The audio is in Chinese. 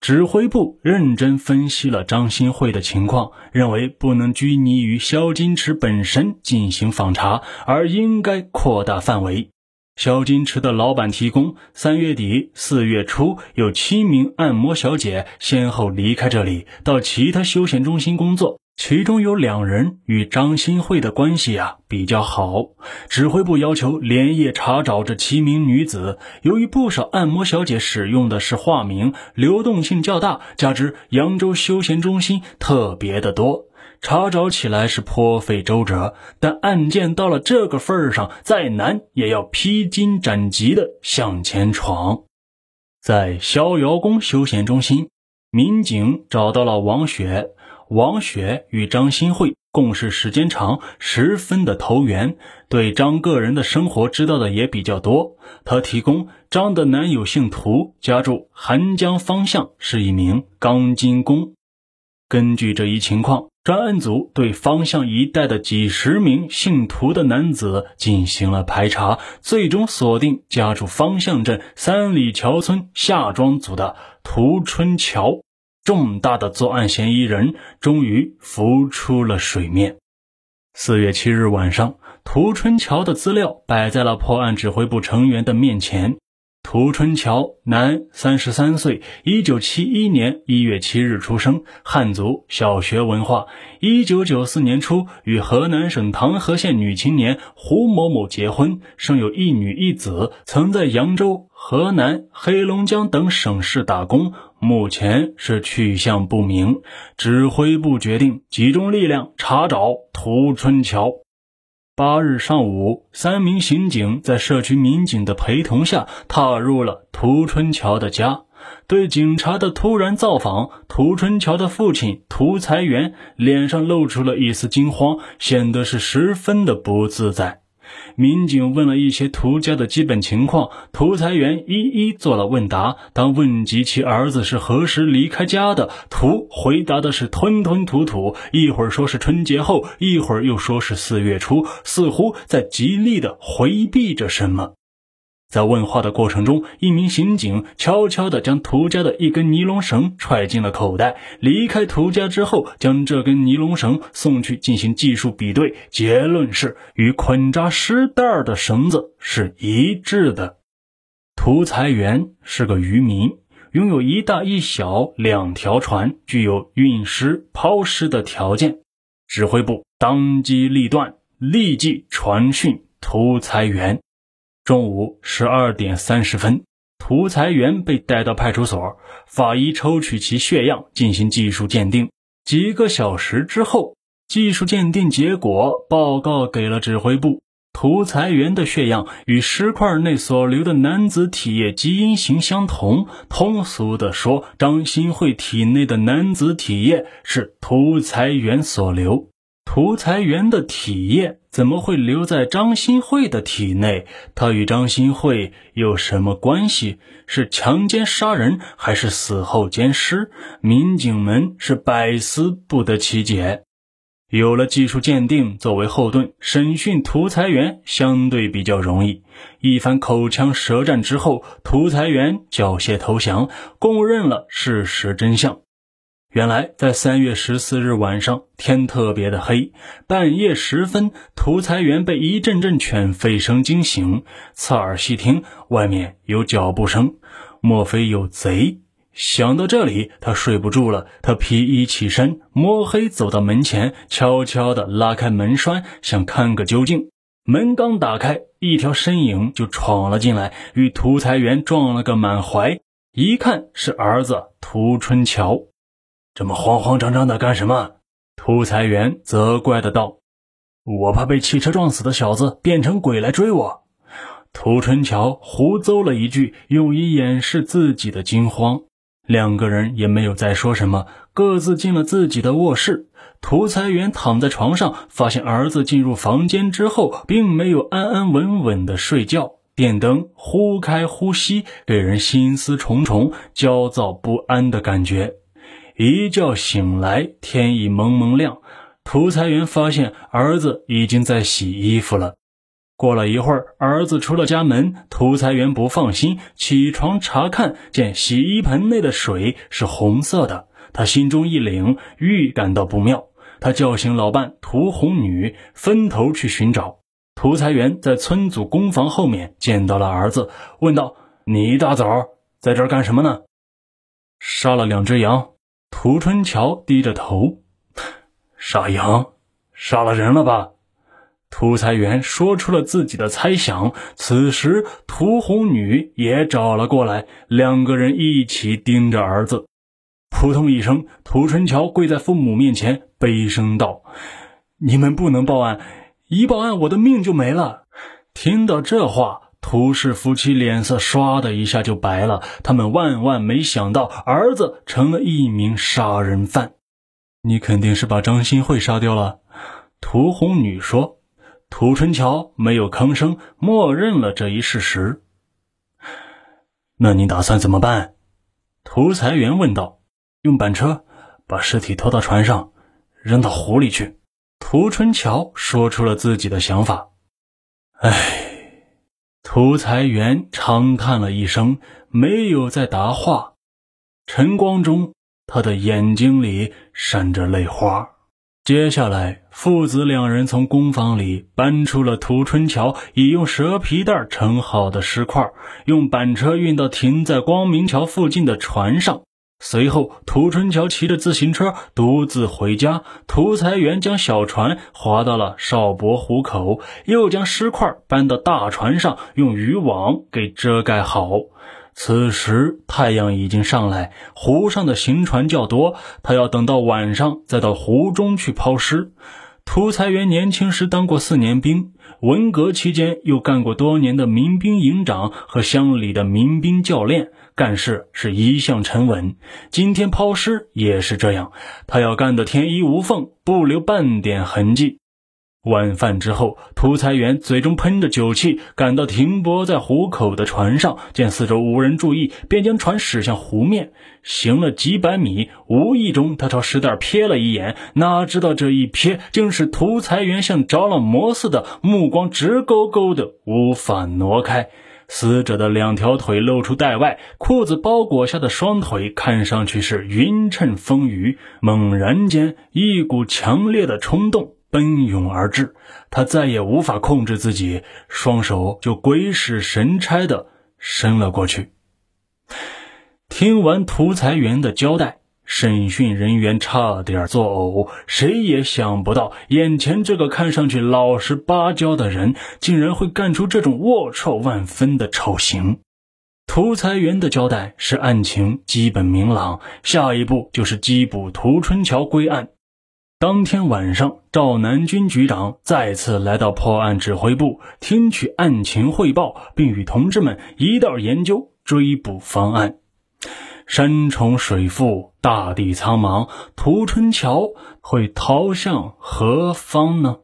指挥部认真分析了张新慧的情况，认为不能拘泥于肖金池本身进行访查，而应该扩大范围。肖金池的老板提供，三月底、四月初有七名按摩小姐先后离开这里，到其他休闲中心工作。其中有两人与张新慧的关系啊比较好，指挥部要求连夜查找这七名女子。由于不少按摩小姐使用的是化名，流动性较大，加之扬州休闲中心特别的多，查找起来是颇费周折。但案件到了这个份上，再难也要披荆斩棘的向前闯。在逍遥宫休闲中心，民警找到了王雪。王雪与张新慧共事时间长，十分的投缘，对张个人的生活知道的也比较多。她提供张的男友姓涂，家住韩江方向，是一名钢筋工。根据这一情况，专案组对方向一带的几十名姓涂的男子进行了排查，最终锁定家住方向镇三里桥村夏庄组的涂春桥。重大的作案嫌疑人终于浮出了水面。四月七日晚上，涂春桥的资料摆在了破案指挥部成员的面前。涂春桥，男，三十三岁，一九七一年一月七日出生，汉族，小学文化。一九九四年初与河南省唐河县女青年胡某某结婚，生有一女一子。曾在扬州、河南、黑龙江等省市打工，目前是去向不明。指挥部决定集中力量查找涂春桥。八日上午，三名刑警在社区民警的陪同下，踏入了涂春桥的家。对警察的突然造访，涂春桥的父亲涂才元脸上露出了一丝惊慌，显得是十分的不自在。民警问了一些涂家的基本情况，涂才元一一做了问答。当问及其儿子是何时离开家的，涂回答的是吞吞吐吐，一会儿说是春节后，一会儿又说是四月初，似乎在极力的回避着什么。在问话的过程中，一名刑警悄悄地将涂家的一根尼龙绳揣进了口袋。离开涂家之后，将这根尼龙绳送去进行技术比对，结论是与捆扎尸袋的绳子是一致的。涂才元是个渔民，拥有一大一小两条船，具有运尸、抛尸的条件。指挥部当机立断，立即传讯涂才元。中午十二点三十分，涂才元被带到派出所，法医抽取其血样进行技术鉴定。几个小时之后，技术鉴定结果报告给了指挥部。涂才元的血样与尸块内所留的男子体液基因型相同。通俗的说，张新慧体内的男子体液是涂才元所留。涂才元的体液怎么会留在张新慧的体内？他与张新慧有什么关系？是强奸杀人，还是死后奸尸？民警们是百思不得其解。有了技术鉴定作为后盾，审讯涂才元相对比较容易。一番口腔舌战之后，涂才元缴械投降，供认了事实真相。原来，在三月十四日晚上，天特别的黑，半夜时分，涂才元被一阵阵犬吠声惊醒，侧耳细听，外面有脚步声，莫非有贼？想到这里，他睡不住了，他披衣起身，摸黑走到门前，悄悄地拉开门栓，想看个究竟。门刚打开，一条身影就闯了进来，与涂才元撞了个满怀，一看是儿子涂春桥。这么慌慌张张的干什么？涂才元责怪的道：“我怕被汽车撞死的小子变成鬼来追我。”涂春桥胡诌了一句，用以掩饰自己的惊慌。两个人也没有再说什么，各自进了自己的卧室。涂才元躺在床上，发现儿子进入房间之后，并没有安安稳稳的睡觉，电灯忽开忽熄，给人心思重重、焦躁不安的感觉。一觉醒来，天已蒙蒙亮。涂才员发现儿子已经在洗衣服了。过了一会儿，儿子出了家门，涂才员不放心，起床查看，见洗衣盆内的水是红色的，他心中一凛，预感到不妙。他叫醒老伴涂红女，分头去寻找。涂才员在村组工房后面见到了儿子，问道：“你一大早在这儿干什么呢？”“杀了两只羊。”涂春桥低着头，“傻羊？杀了人了吧？”涂才元说出了自己的猜想。此时，涂红女也找了过来，两个人一起盯着儿子。扑通一声，涂春桥跪在父母面前，悲声道：“你们不能报案，一报案我的命就没了。”听到这话，涂氏夫妻脸色唰的一下就白了。他们万万没想到，儿子成了一名杀人犯。你肯定是把张新慧杀掉了。”涂红女说。涂春桥没有吭声，默认了这一事实。那你打算怎么办？涂才元问道。用板车把尸体拖到船上，扔到湖里去。涂春桥说出了自己的想法。唉，涂才元长叹了一声，没有再答话。晨光中，他的眼睛里闪着泪花。接下来，父子两人从工房里搬出了涂春桥已用蛇皮袋盛好的尸块，用板车运到停在光明桥附近的船上。随后，涂春桥骑着自行车独自回家。涂才元将小船划到了少博湖口，又将尸块搬到大船上，用渔网给遮盖好。此时太阳已经上来，湖上的行船较多，他要等到晚上再到湖中去抛尸。涂才元年轻时当过四年兵，文革期间又干过多年的民兵营长和乡里的民兵教练，干事是一向沉稳。今天抛尸也是这样，他要干得天衣无缝，不留半点痕迹。晚饭之后，涂才元嘴中喷着酒气，赶到停泊在湖口的船上，见四周无人注意，便将船驶向湖面。行了几百米，无意中他朝石袋瞥了一眼，哪知道这一瞥，竟是涂才元像着了魔似的，目光直勾勾的，无法挪开。死者的两条腿露出袋外，裤子包裹下的双腿看上去是匀称丰腴。猛然间，一股强烈的冲动。奔涌而至，他再也无法控制自己，双手就鬼使神差的伸了过去。听完涂才元的交代，审讯人员差点作呕，谁也想不到，眼前这个看上去老实巴交的人，竟然会干出这种龌龊万分的丑行。涂才元的交代使案情基本明朗，下一步就是缉捕涂春桥归案。当天晚上，赵南军局长再次来到破案指挥部，听取案情汇报，并与同志们一道研究追捕方案。山重水复，大地苍茫，涂春桥会逃向何方呢？